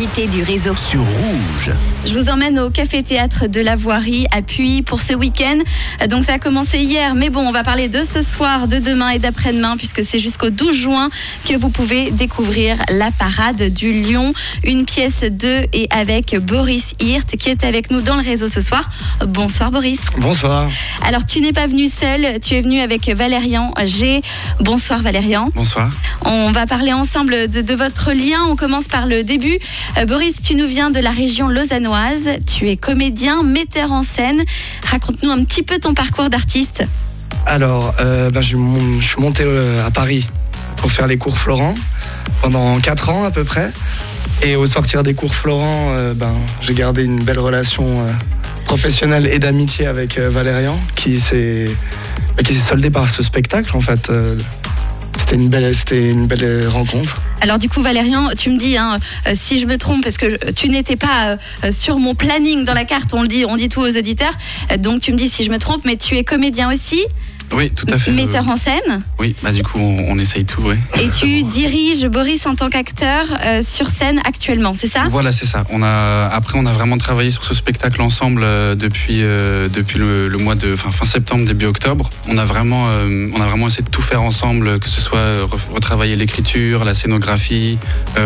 Du réseau. sur Rouge. Je vous emmène au Café Théâtre de la Voirie à Puy pour ce week-end. Donc ça a commencé hier, mais bon, on va parler de ce soir, de demain et d'après-demain, puisque c'est jusqu'au 12 juin que vous pouvez découvrir la parade du Lion, une pièce de et avec Boris Hirt qui est avec nous dans le réseau ce soir. Bonsoir Boris. Bonsoir. Alors tu n'es pas venu seul, tu es venu avec Valérian G. Bonsoir Valérian. Bonsoir. On va parler ensemble de, de votre lien. On commence par le début. Euh, Boris, tu nous viens de la région lausannoise. Tu es comédien, metteur en scène. Raconte-nous un petit peu ton parcours d'artiste. Alors, euh, ben, je, suis monté euh, à Paris pour faire les cours Florent pendant 4 ans à peu près. Et au sortir des cours Florent, ben, j'ai gardé une belle relation professionnelle et d'amitié avec Valérian qui s'est soldée par ce spectacle en fait. Euh, c'était une belle, rencontre. Alors du coup, Valérian, tu me dis hein, euh, si je me trompe, parce que tu n'étais pas euh, sur mon planning dans la carte. On le dit, on dit tout aux auditeurs. Euh, donc tu me dis si je me trompe, mais tu es comédien aussi, Oui, tout à fait. metteur en scène, Oui, bah du coup, on, on essaye tout, ouais. et tu diriges Boris en tant qu'acteur euh, sur scène actuellement, c'est ça? Voilà, c'est ça. On a, après, on a vraiment travaillé sur ce spectacle ensemble euh, depuis, euh, depuis le, le mois de fin, fin septembre, début octobre. On a, vraiment, on a vraiment essayé de tout faire ensemble, que ce soit re- retravailler l'écriture, la scénographie,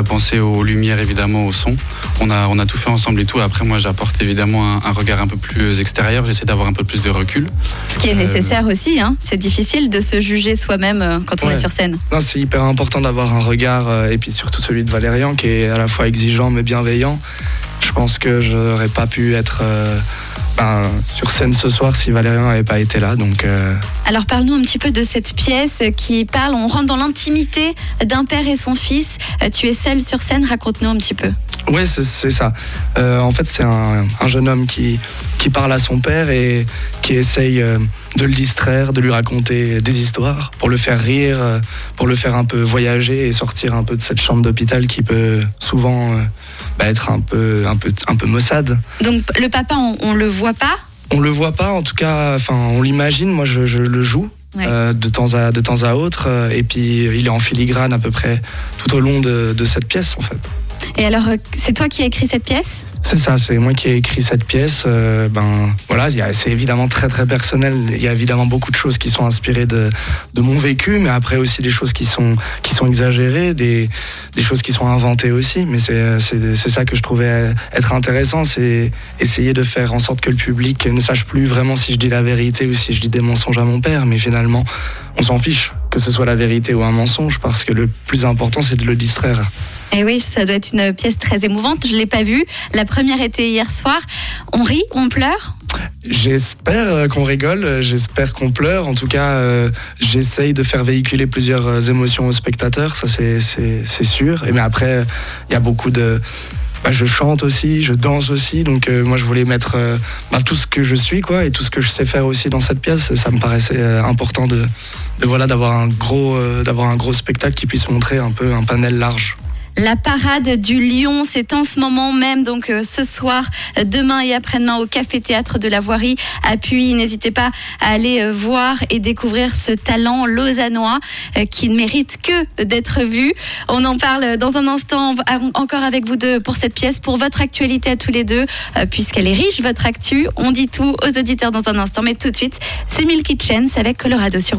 penser aux lumières, évidemment, au son. On a, on a tout fait ensemble et tout. Après, moi, j'apporte évidemment un, un regard un peu plus extérieur. J'essaie d'avoir un peu plus de recul. Ce qui est nécessaire aussi. Hein. C'est difficile de se juger soi-même euh, quand on Ouais. est sur scène. Non, c'est hyper important d'avoir un regard, euh, et puis surtout celui de Valérian, qui est à la fois exigeant mais bienveillant. Je pense que j'aurais pas pu être euh, ben, sur scène ce soir si Valérian n'avait pas été là. Donc, euh, Alors parle-nous un petit peu de cette pièce qui parle, on rentre dans l'intimité d'un père et son fils. Tu es seul sur scène, raconte-nous un petit peu. ouais, c'est c'est ça. Euh, en fait, c'est un, un jeune homme qui, qui parle à son père et qui essaye euh, de le distraire, de lui raconter des histoires, pour le faire rire, euh, pour le faire un peu voyager et sortir un peu de cette chambre d'hôpital qui peut souvent euh, bah, être un peu, un peu, un peu maussade. Donc le papa, on, on le voit pas? On le voit pas, en tout cas, enfin, on l'imagine. Moi, je, je le joue Ouais. euh, de temps à de temps à autre, euh, et puis il est en filigrane à peu près tout au long de, de cette pièce, en fait. Et alors, euh, c'est toi qui as écrit cette pièce? C'est ça, c'est moi qui ai écrit cette pièce. euh, ben voilà, c'est évidemment très très personnel. Il y a évidemment beaucoup de choses qui sont inspirées de, mon vécu, mais après aussi des choses qui sont qui sont exagérées, des, des choses qui sont inventées aussi. Mais c'est ça que je trouvais être intéressant, c'est essayer de faire en sorte que le public ne sache plus vraiment si je dis la vérité ou si je dis des mensonges à mon père. Mais finalement, on s'en fiche que ce soit la vérité ou un mensonge, parce que le plus important c'est de le distraire. Et oui, ça doit être une pièce très émouvante. Je l'ai pas vue. La première était hier soir. On rit, on pleure? J'espère euh, qu'on rigole, j'espère qu'on pleure. En tout cas, euh, j'essaye de faire véhiculer plusieurs euh, émotions aux spectateurs, ça c'est- sûr. Et mais après, il y a beaucoup de. bah, je chante aussi, je danse aussi, donc moi je voulais mettre bah, tout ce que je suis quoi et tout ce que je sais faire aussi dans cette pièce. Ça me paraissait important de, de voilà d'avoir un gros d'avoir un gros spectacle qui puisse montrer un peu un panel large. La parade du Lion, c'est en ce moment même, donc euh, ce soir, euh, demain et après-demain au Café Théâtre de la Voirie à Puy. N'hésitez pas à aller euh, voir et découvrir ce talent lausannois qui ne mérite que d'être vu. On en parle dans un instant encore avec vous deux pour cette pièce, pour votre actualité à tous les deux, puisqu'elle est riche, votre actu. On dit tout aux auditeurs dans un instant, mais tout de suite, c'est Milky Chance avec Colorado sur.